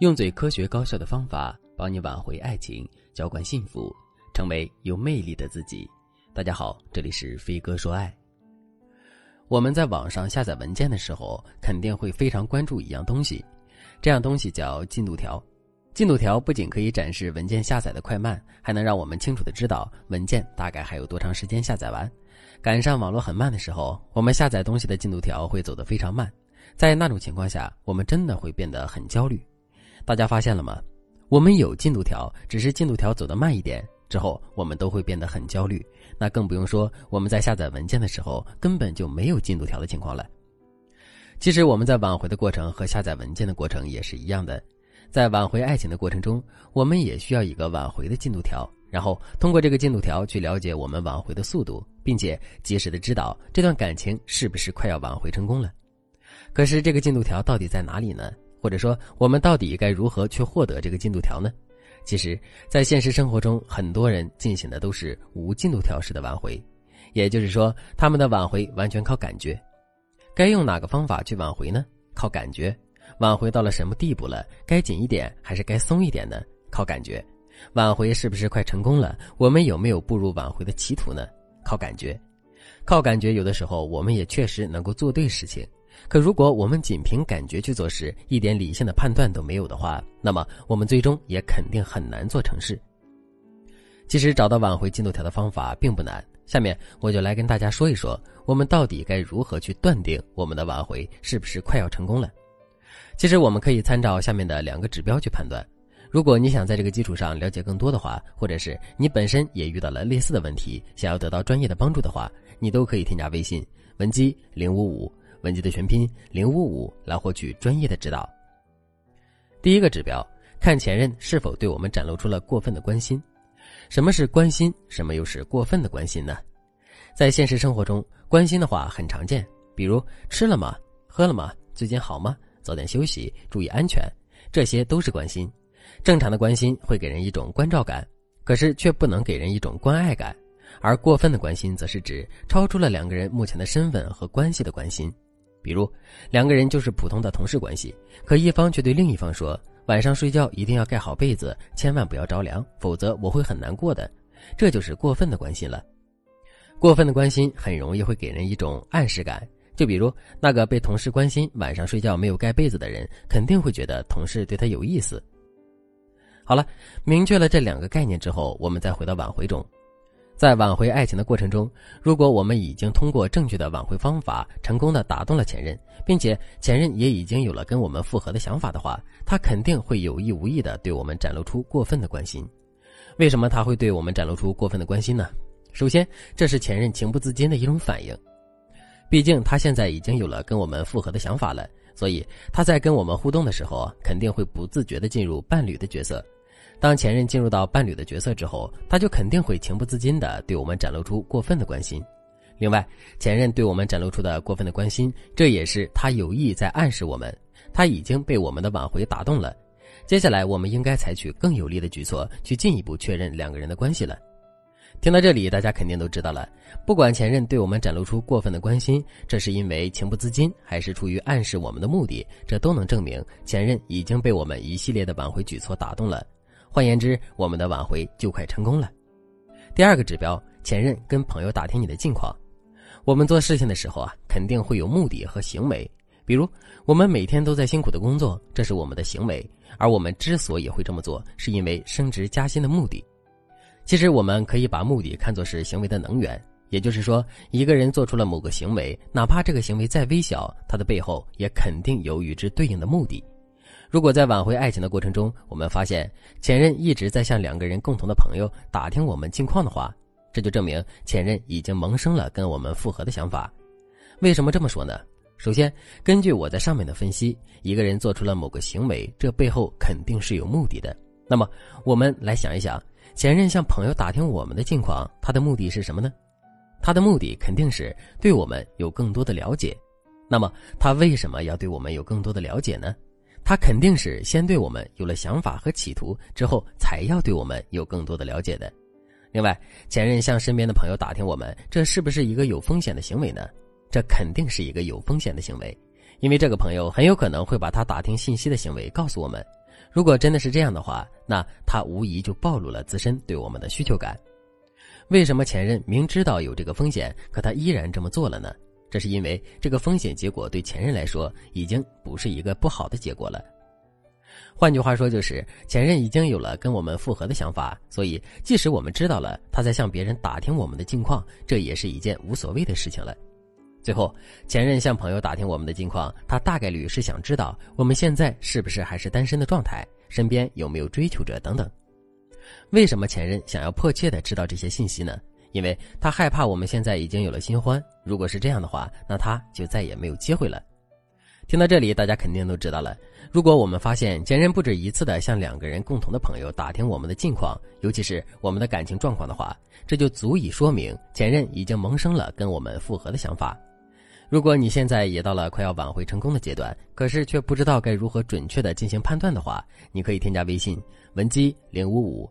用最科学高效的方法帮你挽回爱情，浇灌幸福，成为有魅力的自己。大家好，这里是飞哥说爱。我们在网上下载文件的时候，肯定会非常关注一样东西，这样东西叫进度条。进度条不仅可以展示文件下载的快慢，还能让我们清楚的知道文件大概还有多长时间下载完。赶上网络很慢的时候，我们下载东西的进度条会走得非常慢，在那种情况下，我们真的会变得很焦虑。大家发现了吗？我们有进度条，只是进度条走得慢一点，之后我们都会变得很焦虑。那更不用说我们在下载文件的时候根本就没有进度条的情况了。其实我们在挽回的过程和下载文件的过程也是一样的，在挽回爱情的过程中，我们也需要一个挽回的进度条，然后通过这个进度条去了解我们挽回的速度，并且及时的知道这段感情是不是快要挽回成功了。可是这个进度条到底在哪里呢？或者说，我们到底该如何去获得这个进度条呢？其实，在现实生活中，很多人进行的都是无进度条式的挽回，也就是说，他们的挽回完全靠感觉。该用哪个方法去挽回呢？靠感觉。挽回到了什么地步了？该紧一点还是该松一点呢？靠感觉。挽回是不是快成功了？我们有没有步入挽回的歧途呢？靠感觉。靠感觉，有的时候我们也确实能够做对事情。可如果我们仅凭感觉去做事，一点理性的判断都没有的话，那么我们最终也肯定很难做成事。其实找到挽回进度条的方法并不难，下面我就来跟大家说一说，我们到底该如何去断定我们的挽回是不是快要成功了。其实我们可以参照下面的两个指标去判断。如果你想在这个基础上了解更多的话，或者是你本身也遇到了类似的问题，想要得到专业的帮助的话，你都可以添加微信文姬零五五。文集的全拼零五五来获取专业的指导。第一个指标，看前任是否对我们展露出了过分的关心。什么是关心？什么又是过分的关心呢？在现实生活中，关心的话很常见，比如吃了吗？喝了吗？最近好吗？早点休息，注意安全，这些都是关心。正常的关心会给人一种关照感，可是却不能给人一种关爱感。而过分的关心，则是指超出了两个人目前的身份和关系的关心。比如，两个人就是普通的同事关系，可一方却对另一方说：“晚上睡觉一定要盖好被子，千万不要着凉，否则我会很难过的。”这就是过分的关心了。过分的关心很容易会给人一种暗示感，就比如那个被同事关心晚上睡觉没有盖被子的人，肯定会觉得同事对他有意思。好了，明确了这两个概念之后，我们再回到挽回中。在挽回爱情的过程中，如果我们已经通过正确的挽回方法成功的打动了前任，并且前任也已经有了跟我们复合的想法的话，他肯定会有意无意的对我们展露出过分的关心。为什么他会对我们展露出过分的关心呢？首先，这是前任情不自禁的一种反应，毕竟他现在已经有了跟我们复合的想法了，所以他在跟我们互动的时候，肯定会不自觉的进入伴侣的角色。当前任进入到伴侣的角色之后，他就肯定会情不自禁的对我们展露出过分的关心。另外，前任对我们展露出的过分的关心，这也是他有意在暗示我们，他已经被我们的挽回打动了。接下来，我们应该采取更有力的举措，去进一步确认两个人的关系了。听到这里，大家肯定都知道了，不管前任对我们展露出过分的关心，这是因为情不自禁，还是出于暗示我们的目的，这都能证明前任已经被我们一系列的挽回举措打动了。换言之，我们的挽回就快成功了。第二个指标，前任跟朋友打听你的近况。我们做事情的时候啊，肯定会有目的和行为。比如，我们每天都在辛苦的工作，这是我们的行为。而我们之所以会这么做，是因为升职加薪的目的。其实，我们可以把目的看作是行为的能源。也就是说，一个人做出了某个行为，哪怕这个行为再微小，它的背后也肯定有与之对应的目的。如果在挽回爱情的过程中，我们发现前任一直在向两个人共同的朋友打听我们近况的话，这就证明前任已经萌生了跟我们复合的想法。为什么这么说呢？首先，根据我在上面的分析，一个人做出了某个行为，这背后肯定是有目的的。那么，我们来想一想，前任向朋友打听我们的近况，他的目的是什么呢？他的目的肯定是对我们有更多的了解。那么，他为什么要对我们有更多的了解呢？他肯定是先对我们有了想法和企图，之后才要对我们有更多的了解的。另外，前任向身边的朋友打听我们，这是不是一个有风险的行为呢？这肯定是一个有风险的行为，因为这个朋友很有可能会把他打听信息的行为告诉我们。如果真的是这样的话，那他无疑就暴露了自身对我们的需求感。为什么前任明知道有这个风险，可他依然这么做了呢？这是因为这个风险结果对前任来说已经不是一个不好的结果了。换句话说，就是前任已经有了跟我们复合的想法，所以即使我们知道了他在向别人打听我们的近况，这也是一件无所谓的事情了。最后，前任向朋友打听我们的近况，他大概率是想知道我们现在是不是还是单身的状态，身边有没有追求者等等。为什么前任想要迫切的知道这些信息呢？因为他害怕我们现在已经有了新欢，如果是这样的话，那他就再也没有机会了。听到这里，大家肯定都知道了。如果我们发现前任不止一次的向两个人共同的朋友打听我们的近况，尤其是我们的感情状况的话，这就足以说明前任已经萌生了跟我们复合的想法。如果你现在也到了快要挽回成功的阶段，可是却不知道该如何准确的进行判断的话，你可以添加微信文姬零五五，